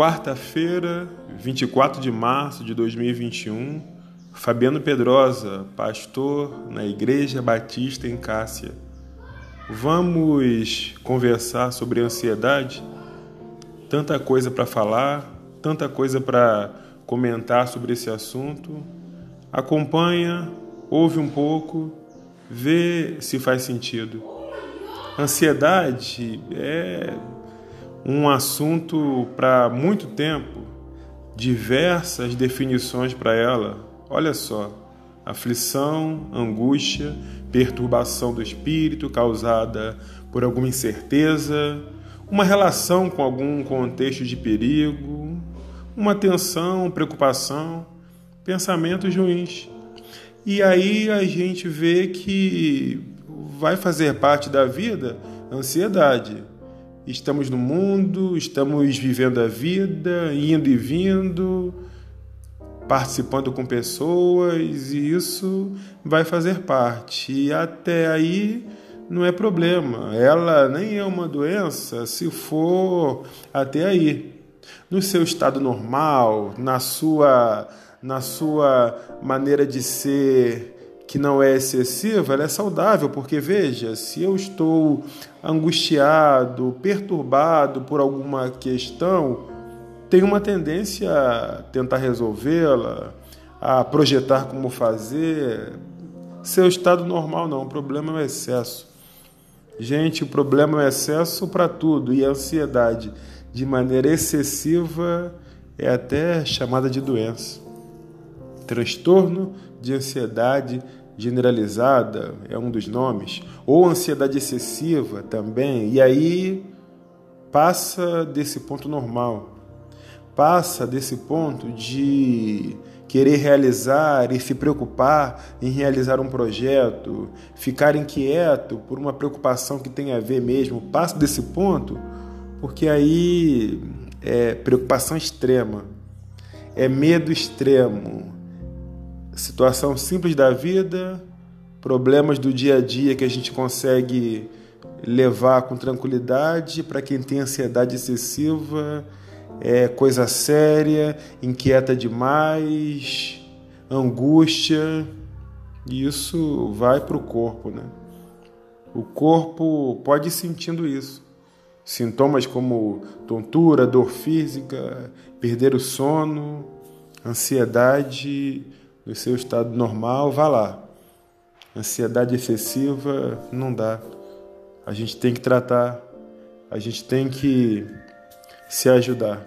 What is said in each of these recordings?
Quarta-feira, 24 de março de 2021, Fabiano Pedrosa, pastor na Igreja Batista em Cássia. Vamos conversar sobre ansiedade? Tanta coisa para falar, tanta coisa para comentar sobre esse assunto. Acompanha, ouve um pouco, vê se faz sentido. Ansiedade é um assunto para muito tempo, diversas definições para ela. Olha só: aflição, angústia, perturbação do espírito causada por alguma incerteza, uma relação com algum contexto de perigo, uma tensão, preocupação, pensamentos ruins. E aí a gente vê que vai fazer parte da vida ansiedade. Estamos no mundo, estamos vivendo a vida, indo e vindo, participando com pessoas, e isso vai fazer parte. E até aí não é problema. Ela nem é uma doença se for até aí. No seu estado normal, na sua na sua maneira de ser que não é excessiva, ela é saudável, porque veja, se eu estou angustiado, perturbado por alguma questão, tenho uma tendência a tentar resolvê-la, a projetar como fazer. Seu estado normal não, o problema é o excesso. Gente, o problema é o excesso para tudo e a ansiedade de maneira excessiva é até chamada de doença. Transtorno de ansiedade generalizada é um dos nomes, ou ansiedade excessiva também, e aí passa desse ponto normal, passa desse ponto de querer realizar e se preocupar em realizar um projeto, ficar inquieto por uma preocupação que tem a ver mesmo, passa desse ponto, porque aí é preocupação extrema, é medo extremo, situação simples da vida, problemas do dia a dia que a gente consegue levar com tranquilidade. Para quem tem ansiedade excessiva, é coisa séria, inquieta demais, angústia. E isso vai para o corpo, né? O corpo pode ir sentindo isso. Sintomas como tontura, dor física, perder o sono, ansiedade no seu estado normal, vá lá. Ansiedade excessiva não dá. A gente tem que tratar, a gente tem que se ajudar.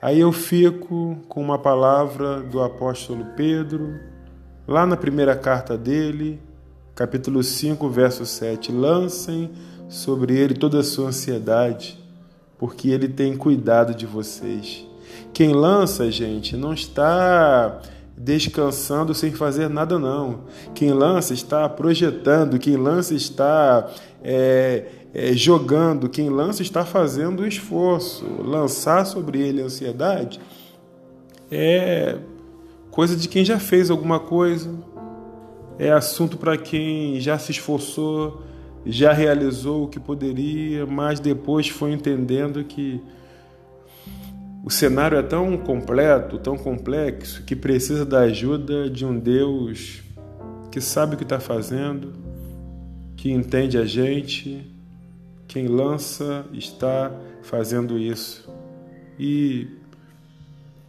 Aí eu fico com uma palavra do apóstolo Pedro, lá na primeira carta dele, capítulo 5, verso 7. Lancem sobre ele toda a sua ansiedade, porque ele tem cuidado de vocês. Quem lança, gente, não está descansando sem fazer nada, não. Quem lança está projetando, quem lança está é, é, jogando, quem lança está fazendo esforço. Lançar sobre ele a ansiedade é coisa de quem já fez alguma coisa, é assunto para quem já se esforçou, já realizou o que poderia, mas depois foi entendendo que o cenário é tão completo, tão complexo, que precisa da ajuda de um Deus que sabe o que está fazendo, que entende a gente. Quem lança está fazendo isso e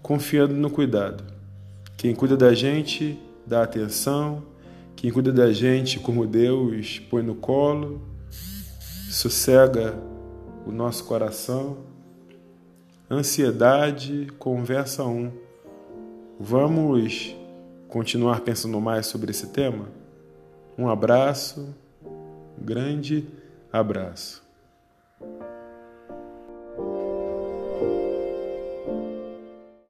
confiando no cuidado. Quem cuida da gente dá atenção, quem cuida da gente como Deus põe no colo, sossega o nosso coração Ansiedade, conversa 1. Vamos continuar pensando mais sobre esse tema? Um abraço, grande abraço.